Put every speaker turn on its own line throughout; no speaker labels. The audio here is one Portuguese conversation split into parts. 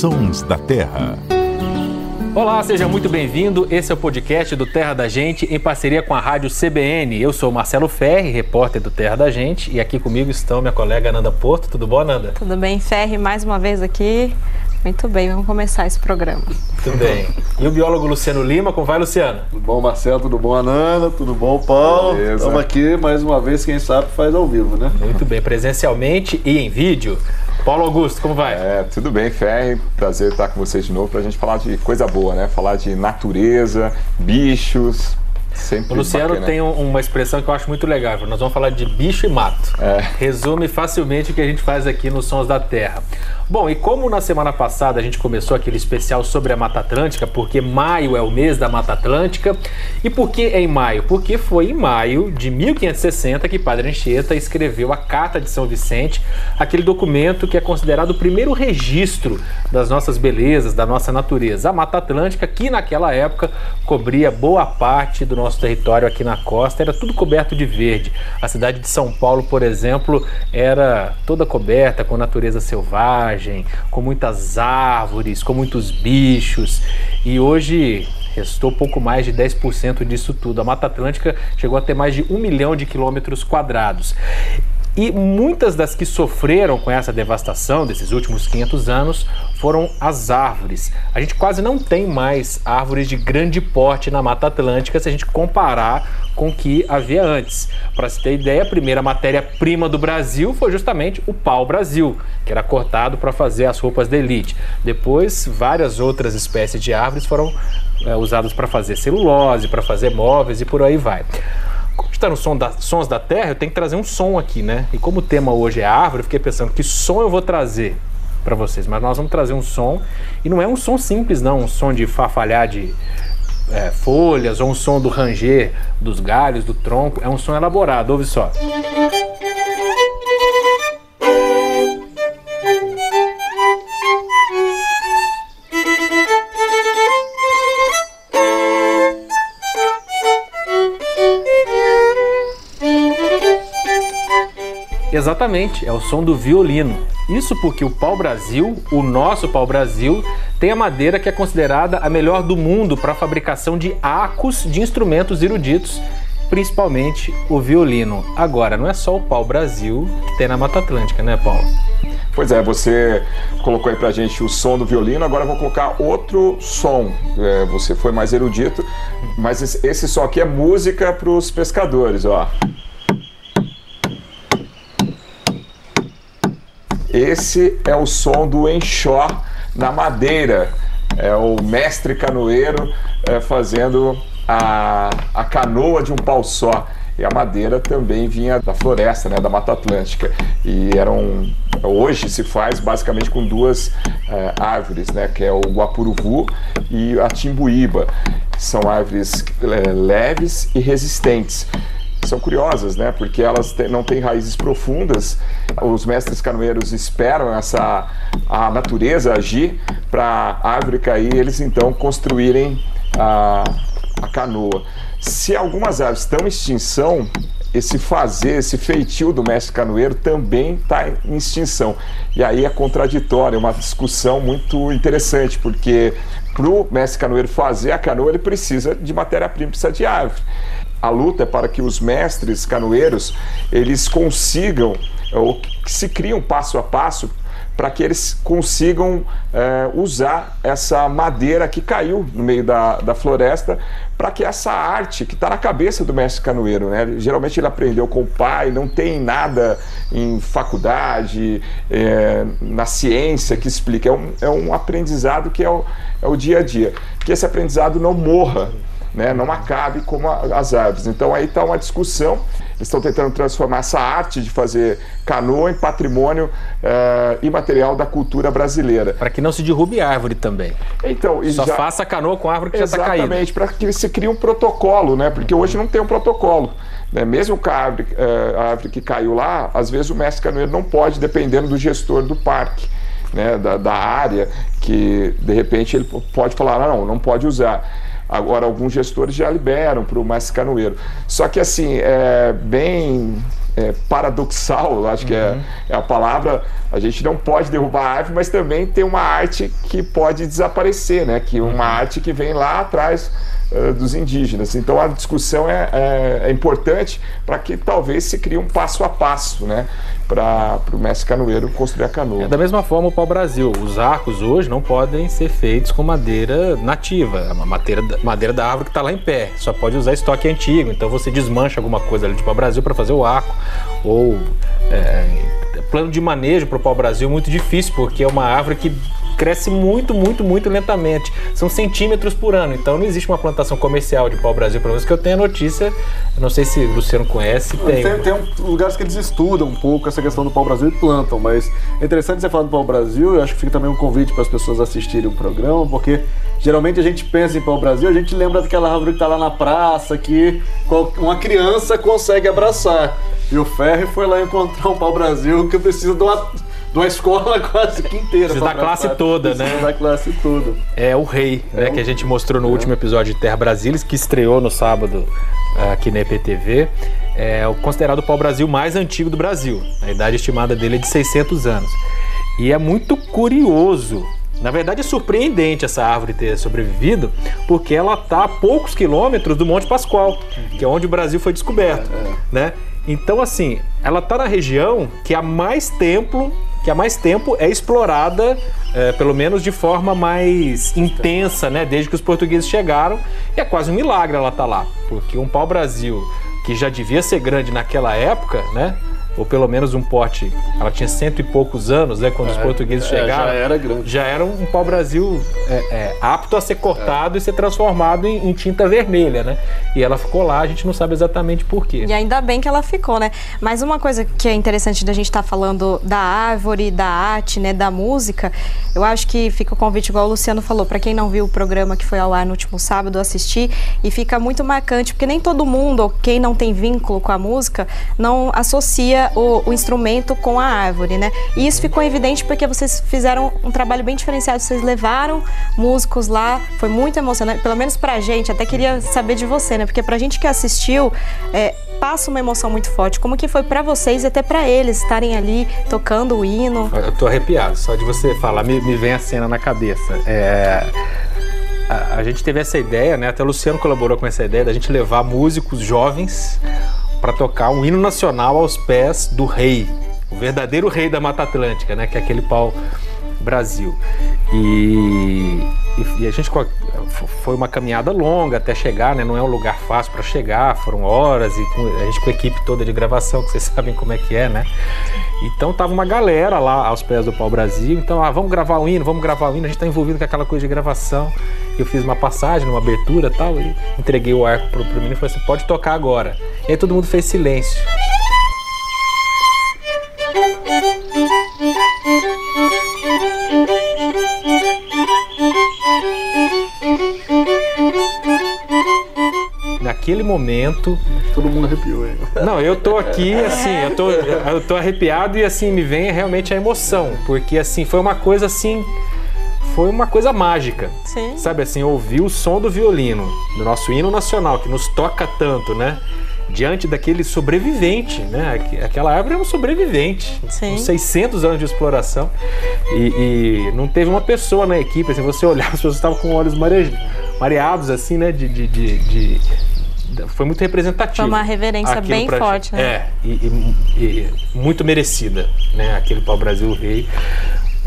Sons da Terra.
Olá, seja muito bem-vindo. Esse é o podcast do Terra da Gente em parceria com a Rádio CBN. Eu sou Marcelo Ferri, repórter do Terra da Gente, e aqui comigo estão minha colega Ananda Porto. Tudo bom, Ananda?
Tudo bem, Ferri, mais uma vez aqui. Muito bem, vamos começar esse programa.
Tudo bem. E o biólogo Luciano Lima, como vai, Luciano?
Tudo bom, Marcelo? Tudo bom, Ananda? Tudo bom, Paulo? Estamos aqui mais uma vez, quem sabe faz ao vivo, né?
Muito bem, presencialmente e em vídeo. Paulo Augusto, como vai?
É, tudo bem, Ferri. Prazer estar com vocês de novo para a gente falar de coisa boa, né? Falar de natureza, bichos, Sempre
o Luciano bacana. tem um, uma expressão que eu acho muito legal. Nós vamos falar de bicho e mato. É. Resume facilmente o que a gente faz aqui nos Sons da Terra. Bom, e como na semana passada a gente começou aquele especial sobre a Mata Atlântica, porque maio é o mês da Mata Atlântica, e por que é em maio? Porque foi em maio de 1560 que Padre Anchieta escreveu a Carta de São Vicente, aquele documento que é considerado o primeiro registro das nossas belezas, da nossa natureza. A Mata Atlântica, que naquela época cobria boa parte do nosso território aqui na costa, era tudo coberto de verde. A cidade de São Paulo, por exemplo, era toda coberta com natureza selvagem com muitas árvores, com muitos bichos. E hoje restou pouco mais de 10% disso tudo. A Mata Atlântica chegou a ter mais de um milhão de quilômetros quadrados. E muitas das que sofreram com essa devastação desses últimos 500 anos foram as árvores. A gente quase não tem mais árvores de grande porte na Mata Atlântica se a gente comparar com o que havia antes. Para se ter ideia, a primeira matéria-prima do Brasil foi justamente o pau-brasil, que era cortado para fazer as roupas de elite. Depois, várias outras espécies de árvores foram é, usadas para fazer celulose, para fazer móveis e por aí vai está no som da, Sons da Terra, eu tenho que trazer um som aqui, né? E como o tema hoje é árvore, eu fiquei pensando que som eu vou trazer para vocês. Mas nós vamos trazer um som, e não é um som simples, não, um som de farfalhar de é, folhas ou um som do ranger dos galhos, do tronco. É um som elaborado, ouve só. Música Exatamente, é o som do violino. Isso porque o pau-brasil, o nosso pau-brasil, tem a madeira que é considerada a melhor do mundo para a fabricação de acos de instrumentos eruditos, principalmente o violino. Agora, não é só o pau-brasil que tem na Mata Atlântica, né, Paulo?
Pois é, você colocou aí pra gente o som do violino, agora eu vou colocar outro som. É, você foi mais erudito, mas esse som aqui é música para os pescadores, ó. Esse é o som do enxó na madeira. É o mestre canoeiro é, fazendo a, a canoa de um pau só. E a madeira também vinha da floresta, né, da Mata Atlântica. E eram hoje se faz basicamente com duas é, árvores, né, que é o guapuruvu e a timbuíba. São árvores é, leves e resistentes são curiosas, né? Porque elas não têm raízes profundas. Os mestres canoeiros esperam essa a natureza agir para a árvore cair, eles então construírem a, a canoa. Se algumas árvores estão em extinção, esse fazer, esse feitio do mestre canoeiro também está em extinção. E aí é contraditório, é uma discussão muito interessante, porque para o mestre canoeiro fazer a canoa, ele precisa de matéria-prima, precisa de árvore a luta é para que os mestres canoeiros eles consigam ou que se criam passo a passo para que eles consigam é, usar essa madeira que caiu no meio da, da floresta para que essa arte que está na cabeça do mestre canoeiro, né? geralmente ele aprendeu com o pai, não tem nada em faculdade, é, na ciência que explica, é um, é um aprendizado que é o, é o dia a dia, que esse aprendizado não morra né, não acabe como a, as árvores. Então aí está uma discussão. Eles estão tentando transformar essa arte de fazer canoa em patrimônio uh, imaterial da cultura brasileira.
Para que não se derrube árvore também.
Então,
Só já... faça canoa com árvore que já está caída.
Exatamente, para que se crie um protocolo, né? Porque hoje não tem um protocolo. Né? Mesmo com a árvore, uh, a árvore que caiu lá, às vezes o mestre canoeiro não pode, dependendo do gestor do parque. Né, da, da área, que de repente ele pode falar, não, não pode usar Agora, alguns gestores já liberam para o mais canoeiro. Só que, assim, é bem é, paradoxal, acho que é, uhum. é, a palavra. A gente não pode derrubar a árvore, mas também tem uma arte que pode desaparecer, né? Que uma uhum. arte que vem lá atrás uh, dos indígenas. Então a discussão é, é, é importante para que talvez se crie um passo a passo, né? Para o mestre canoeiro construir a canoa.
É da mesma forma o pau-brasil. Os arcos hoje não podem ser feitos com madeira nativa, a madeira, madeira da árvore que está lá em pé. Só pode usar estoque antigo. Então você desmancha alguma coisa ali de pau-brasil para fazer o arco ou é, plano de manejo para o pau-brasil é muito difícil, porque é uma árvore que cresce muito, muito, muito lentamente. São centímetros por ano. Então não existe uma plantação comercial de pau-brasil, pelo menos que eu tenha notícia. não sei se o Luciano conhece.
Tem, tem, tem um, lugares que eles estudam um pouco essa questão do pau-brasil e plantam, mas é interessante você falar do pau-brasil. Eu acho que fica também um convite para as pessoas assistirem o programa, porque geralmente a gente pensa em pau-brasil, a gente lembra daquela árvore que está lá na praça, que uma criança consegue abraçar. E o Ferri foi lá encontrar um pau-brasil que precisa de uma de uma escola quase que inteira.
Precisa da classe toda, né?
da classe toda.
É o Rei, é né? Um... Que a gente mostrou no é. último episódio de Terra Brasilis, que estreou no sábado eh, aqui na EPTV. É o considerado o pau-brasil mais antigo do Brasil. A idade estimada dele é de 600 anos. E é muito curioso na verdade é surpreendente essa árvore ter sobrevivido, porque ela está a poucos quilômetros do Monte Pascoal, que é onde o Brasil foi descoberto, é, é. né? Então assim, ela está na região que há mais tempo que há mais tempo é explorada, é, pelo menos de forma mais intensa, né? Desde que os portugueses chegaram. E é quase um milagre ela estar tá lá, porque um pau-brasil que já devia ser grande naquela época, né? Ou pelo menos um porte. Ela tinha cento e poucos anos, né? Quando é, os portugueses é, chegaram.
Já era grande.
Já era um pau-brasil é, é, apto a ser cortado e ser transformado em, em, tinta vermelha, né? E ela ficou lá, a gente não sabe exatamente por quê.
E ainda bem que ela ficou, né? Mas uma coisa que é interessante da gente estar tá falando da árvore, da arte, né? Da música, eu acho que fica o convite, igual o Luciano falou, para quem não viu o programa que foi ao ar no último sábado, assistir, e fica muito marcante, porque nem todo mundo, ou quem não tem vínculo com a música, não associa o, o, instrumento com a árvore, né? E isso ficou evidente porque vocês fizeram um trabalho bem diferenciado. Vocês levaram músicos lá, foi muito emocionante, pelo menos pra gente. Até queria saber de você, né? Porque pra gente que assistiu, é, passa uma emoção muito forte. Como que foi para vocês e até para eles estarem ali tocando o hino?
Eu tô arrepiado, só de você falar, me, me vem a cena na cabeça. É, a, a, gente teve essa ideia, né? Até o Luciano colaborou com essa ideia da gente levar músicos jovens para tocar um hino nacional aos pés do rei, o verdadeiro rei da Mata Atlântica, né? Que é aquele pau Brasil. E, e, a gente foi uma caminhada longa até chegar, né? Não é um lugar fácil para chegar, foram horas e a gente com a equipe toda de gravação, que vocês sabem como é que é, né? Então tava uma galera lá aos pés do Pau Brasil. Então, ah, vamos gravar o hino, vamos gravar o hino. A gente tá envolvido com aquela coisa de gravação. Eu fiz uma passagem, uma abertura, tal, e entreguei o arco pro, pro menino e falei assim: "Pode tocar agora". E aí todo mundo fez silêncio. naquele momento.
Todo mundo arrepiou, hein?
Não, eu tô aqui, assim, eu tô, eu tô arrepiado e assim, me vem realmente a emoção. Porque assim, foi uma coisa assim. Foi uma coisa mágica.
Sim.
Sabe assim, ouvir o som do violino, do nosso hino nacional, que nos toca tanto, né? diante daquele sobrevivente, né? Aquela árvore é um sobrevivente,
Sim.
600 anos de exploração e, e, não teve uma pessoa na equipe, assim, você olhar, as pessoas estavam com olhos mareados, assim, né? de, de, de, de foi muito representativo. Foi
uma reverência bem pra, forte, né?
É, e, e, e, muito merecida, né? Aquele pau Brasil Rei.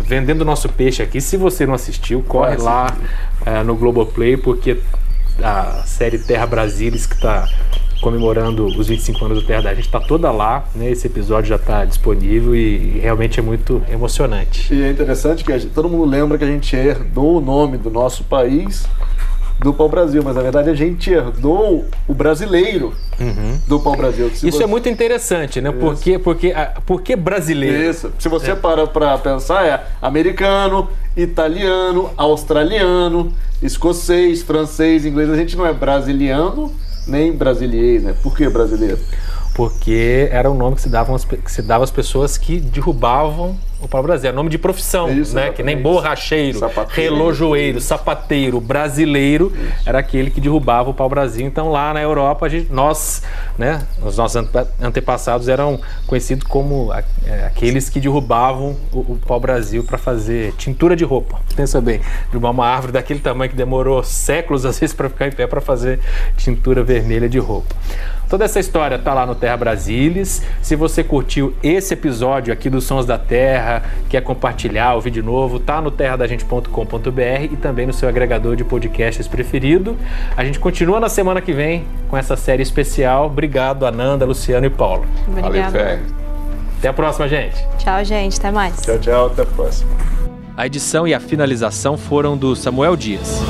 Vendendo nosso peixe aqui. Se você não assistiu, corre lá uh, no Globoplay, porque a série Terra Brasilis, que está comemorando os 25 anos do Terra da Gente, está toda lá, né? Esse episódio já está disponível e, e, realmente é muito emocionante.
E é interessante que gente, todo mundo lembra que a gente herdou o nome do nosso país do pau-brasil, mas na verdade a gente herdou o brasileiro uhum. do pau-brasil.
Isso você... é muito interessante, né? Porque, porque, porque brasileiro?
Isso. Se você é. para para pensar, é americano, italiano, australiano, escocês, francês, inglês. A gente não é brasiliano nem brasiliense, né? Por que brasileiro?
Porque era um nome que se, davam, que se dava às pessoas que derrubavam o pau-brasil. É nome de profissão, Isso, né? Que nem borracheiro, sapateiro. relojoeiro, sapateiro, brasileiro, Isso. era aquele que derrubava o pau-brasil. Então lá na Europa, gente, nós, né, os nossos antepassados eram conhecidos como é, aqueles que derrubavam o, o pau-brasil para fazer tintura de roupa. Pensa bem, derrubar uma árvore daquele tamanho que demorou séculos às vezes para ficar em pé para fazer tintura vermelha de roupa. Toda essa história tá lá no Terra Brasilis. Se você curtiu esse episódio aqui dos Sons da Terra, quer compartilhar, ouvir de novo, tá no terradagente.com.br e também no seu agregador de podcasts preferido. A gente continua na semana que vem com essa série especial. Obrigado, Ananda, Luciano e Paulo.
Obrigado.
Valeu,
Até a próxima, gente.
Tchau, gente. Até mais.
Tchau, tchau. Até a próxima.
A edição e a finalização foram do Samuel Dias.